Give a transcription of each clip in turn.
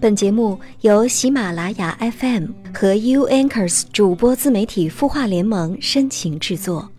本节目由喜马拉雅 FM 和 U Anchors 主播自媒体孵化联盟深情制作。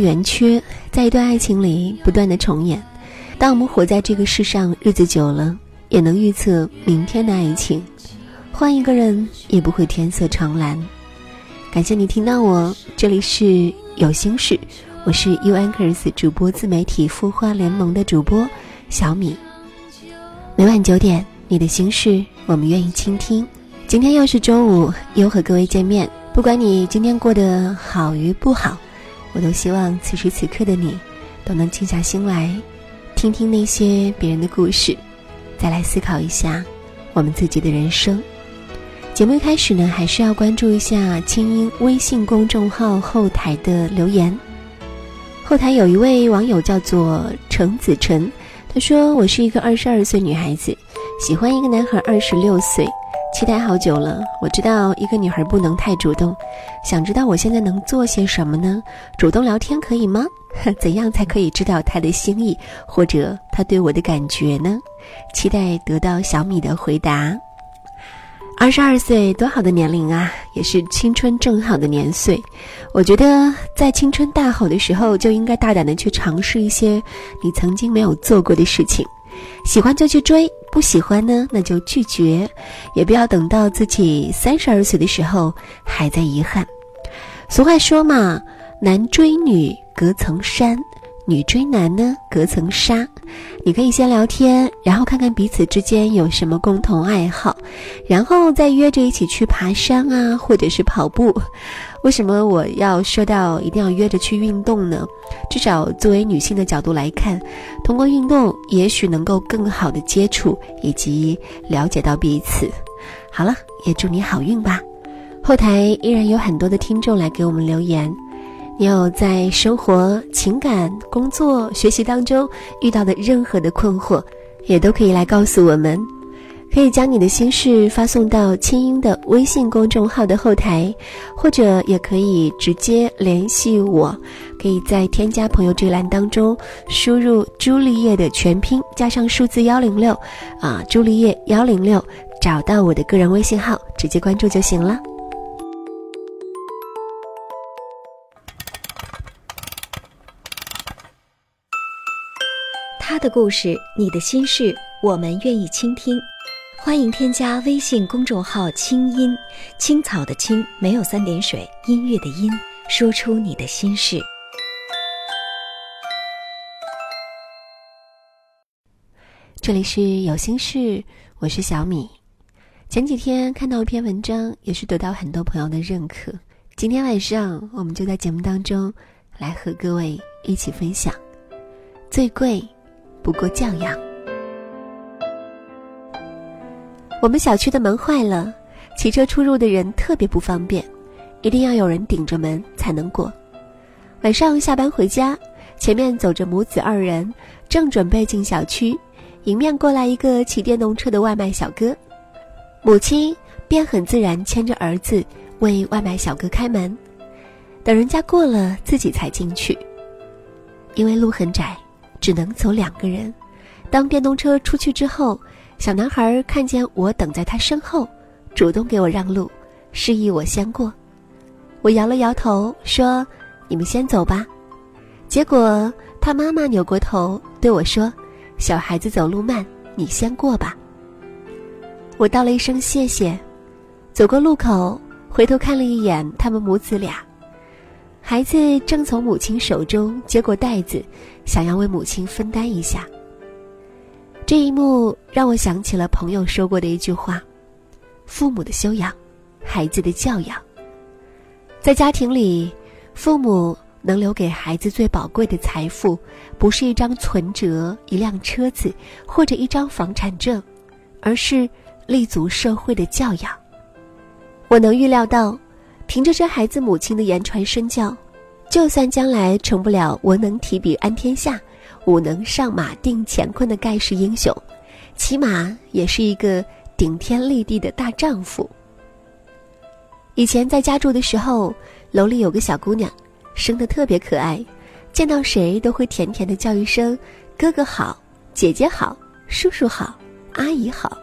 圆缺，在一段爱情里不断的重演。当我们活在这个世上，日子久了，也能预测明天的爱情。换一个人，也不会天色常蓝。感谢你听到我，这里是有心事，我是 U Anchors 主播自媒体孵化联盟的主播小米。每晚九点，你的心事，我们愿意倾听。今天又是周五，又和各位见面。不管你今天过得好与不好。我都希望此时此刻的你，都能静下心来，听听那些别人的故事，再来思考一下我们自己的人生。节目一开始呢，还是要关注一下清音微信公众号后台的留言。后台有一位网友叫做程子晨，他说：“我是一个二十二岁女孩子，喜欢一个男孩二十六岁。”期待好久了，我知道一个女孩不能太主动，想知道我现在能做些什么呢？主动聊天可以吗？怎样才可以知道他的心意或者他对我的感觉呢？期待得到小米的回答。二十二岁多好的年龄啊，也是青春正好的年岁。我觉得在青春大好的时候，就应该大胆的去尝试一些你曾经没有做过的事情。喜欢就去追，不喜欢呢，那就拒绝，也不要等到自己三十二岁的时候还在遗憾。俗话说嘛，男追女隔层山，女追男呢隔层纱。你可以先聊天，然后看看彼此之间有什么共同爱好，然后再约着一起去爬山啊，或者是跑步。为什么我要说到一定要约着去运动呢？至少作为女性的角度来看，通过运动也许能够更好的接触以及了解到彼此。好了，也祝你好运吧。后台依然有很多的听众来给我们留言，你有在生活、情感、工作、学习当中遇到的任何的困惑，也都可以来告诉我们。可以将你的心事发送到清音的微信公众号的后台，或者也可以直接联系我。可以在添加朋友这栏当中输入朱丽叶的全拼加上数字幺零六，啊，朱丽叶幺零六，找到我的个人微信号，直接关注就行了。他的故事，你的心事，我们愿意倾听。欢迎添加微信公众号“清音青草”的“青”没有三点水，音乐的“音”，说出你的心事。这里是有心事，我是小米。前几天看到一篇文章，也是得到很多朋友的认可。今天晚上，我们就在节目当中来和各位一起分享。最贵，不过教养。我们小区的门坏了，骑车出入的人特别不方便，一定要有人顶着门才能过。晚上下班回家，前面走着母子二人，正准备进小区，迎面过来一个骑电动车的外卖小哥，母亲便很自然牵着儿子为外卖小哥开门，等人家过了，自己才进去。因为路很窄，只能走两个人，当电动车出去之后，小男孩看见我等在他身后，主动给我让路，示意我先过。我摇了摇头说：“你们先走吧。”结果他妈妈扭过头对我说：“小孩子走路慢，你先过吧。”我道了一声谢谢，走过路口，回头看了一眼他们母子俩。孩子正从母亲手中接过袋子，想要为母亲分担一下。这一幕让我想起了朋友说过的一句话：“父母的修养，孩子的教养。”在家庭里，父母能留给孩子最宝贵的财富，不是一张存折、一辆车子或者一张房产证，而是立足社会的教养。我能预料到。凭着这孩子母亲的言传身教，就算将来成不了文能提笔安天下、武能上马定乾坤的盖世英雄，起码也是一个顶天立地的大丈夫。以前在家住的时候，楼里有个小姑娘，生得特别可爱，见到谁都会甜甜的叫一声“哥哥好，姐姐好，叔叔好，阿姨好”。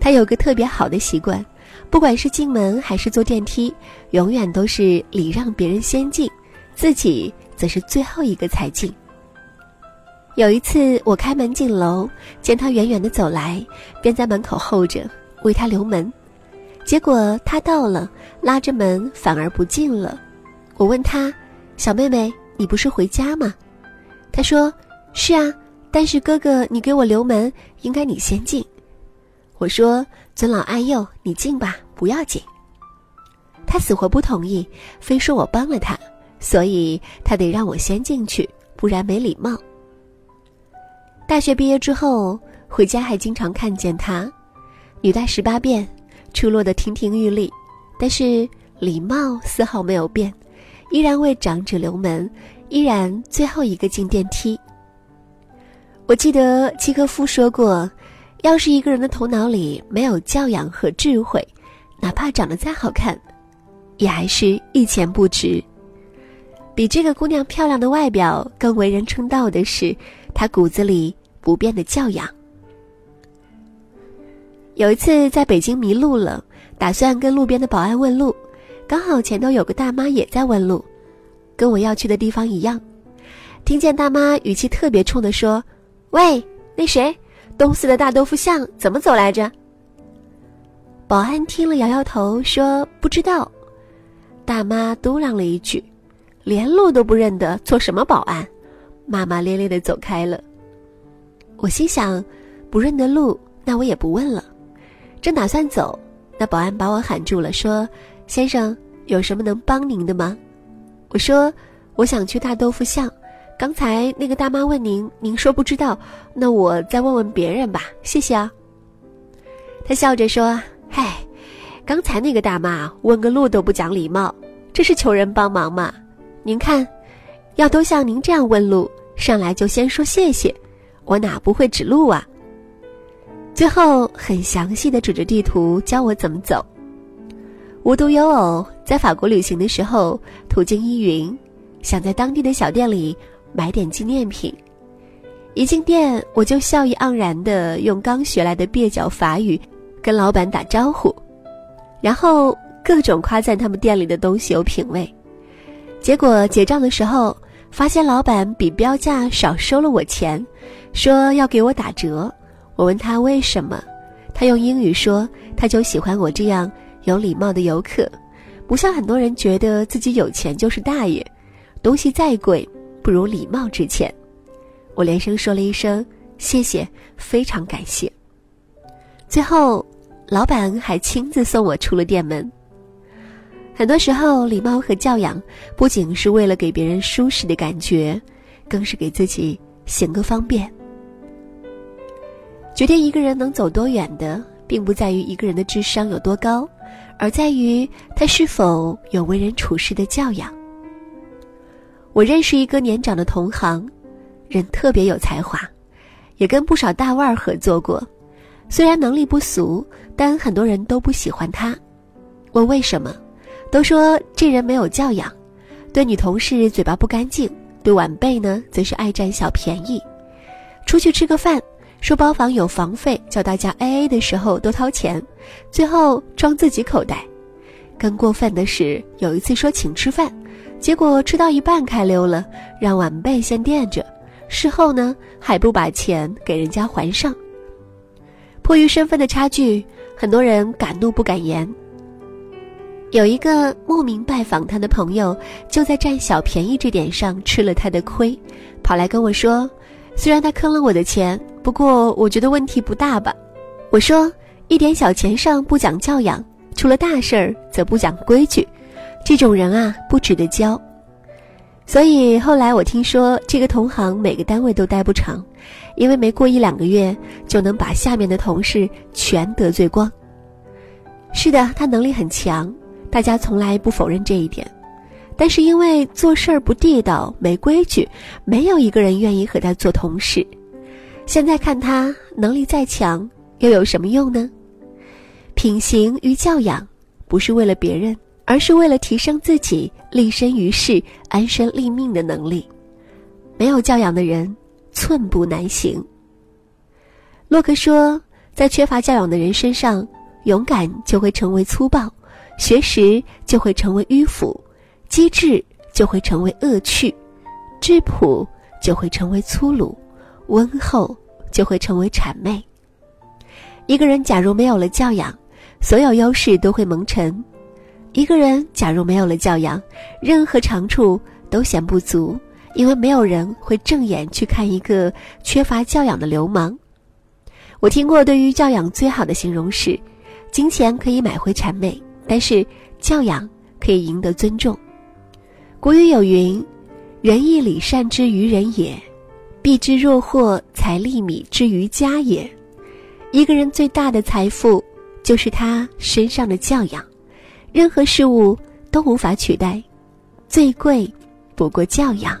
她有个特别好的习惯。不管是进门还是坐电梯，永远都是礼让别人先进，自己则是最后一个才进。有一次我开门进楼，见他远远的走来，便在门口候着为他留门。结果他到了，拉着门反而不进了。我问他：“小妹妹，你不是回家吗？”他说：“是啊，但是哥哥你给我留门，应该你先进。”我说：“尊老爱幼，你进吧。”不要紧。他死活不同意，非说我帮了他，所以他得让我先进去，不然没礼貌。大学毕业之后，回家还经常看见她，女大十八变，出落得亭亭玉立，但是礼貌丝毫没有变，依然为长者留门，依然最后一个进电梯。我记得契诃夫说过，要是一个人的头脑里没有教养和智慧。哪怕长得再好看，也还是一钱不值。比这个姑娘漂亮的外表更为人称道的是，他骨子里不变的教养。有一次在北京迷路了，打算跟路边的保安问路，刚好前头有个大妈也在问路，跟我要去的地方一样。听见大妈语气特别冲的说：“喂，那谁，东四的大豆腐巷怎么走来着？”保安听了，摇摇头说：“不知道。”大妈嘟囔了一句：“连路都不认得，做什么保安？”骂骂咧咧的走开了。我心想：不认得路，那我也不问了。正打算走，那保安把我喊住了，说：“先生，有什么能帮您的吗？”我说：“我想去大豆腐巷。刚才那个大妈问您，您说不知道，那我再问问别人吧，谢谢啊。”他笑着说。嗨，刚才那个大妈问个路都不讲礼貌，这是求人帮忙吗？您看，要都像您这样问路，上来就先说谢谢，我哪不会指路啊？最后很详细的指着地图教我怎么走。无独有偶，在法国旅行的时候，途经依云，想在当地的小店里买点纪念品，一进店我就笑意盎然的用刚学来的蹩脚法语。跟老板打招呼，然后各种夸赞他们店里的东西有品味。结果结账的时候，发现老板比标价少收了我钱，说要给我打折。我问他为什么，他用英语说他就喜欢我这样有礼貌的游客，不像很多人觉得自己有钱就是大爷，东西再贵不如礼貌值钱。我连声说了一声谢谢，非常感谢。最后。老板还亲自送我出了店门。很多时候，礼貌和教养不仅是为了给别人舒适的感觉，更是给自己行个方便。决定一个人能走多远的，并不在于一个人的智商有多高，而在于他是否有为人处事的教养。我认识一个年长的同行，人特别有才华，也跟不少大腕儿合作过。虽然能力不俗，但很多人都不喜欢他。问为什么？都说这人没有教养，对女同事嘴巴不干净，对晚辈呢则是爱占小便宜。出去吃个饭，说包房有房费，叫大家 A A 的时候都掏钱，最后装自己口袋。更过分的是，有一次说请吃饭，结果吃到一半开溜了，让晚辈先垫着，事后呢还不把钱给人家还上。迫于身份的差距，很多人敢怒不敢言。有一个慕名拜访他的朋友，就在占小便宜这点上吃了他的亏，跑来跟我说：“虽然他坑了我的钱，不过我觉得问题不大吧。”我说：“一点小钱上不讲教养，出了大事儿则不讲规矩，这种人啊不值得交。”所以后来我听说这个同行每个单位都待不长，因为没过一两个月就能把下面的同事全得罪光。是的，他能力很强。大家从来不否认这一点，但是因为做事儿不地道、没规矩，没有一个人愿意和他做同事。现在看他能力再强，又有什么用呢？品行与教养，不是为了别人，而是为了提升自己立身于世、安身立命的能力。没有教养的人，寸步难行。洛克说，在缺乏教养的人身上，勇敢就会成为粗暴。学识就会成为迂腐，机智就会成为恶趣，质朴就会成为粗鲁，温厚就会成为谄媚。一个人假如没有了教养，所有优势都会蒙尘；一个人假如没有了教养，任何长处都显不足，因为没有人会正眼去看一个缺乏教养的流氓。我听过对于教养最好的形容是：金钱可以买回谄媚。但是教养可以赢得尊重。古语有云：“仁义礼善之于人也，必之若祸财利米之于家也。”一个人最大的财富就是他身上的教养，任何事物都无法取代，最贵不过教养。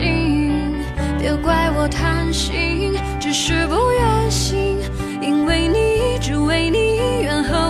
心，别怪我贪心，只是不愿醒，因为你，只为你。愿和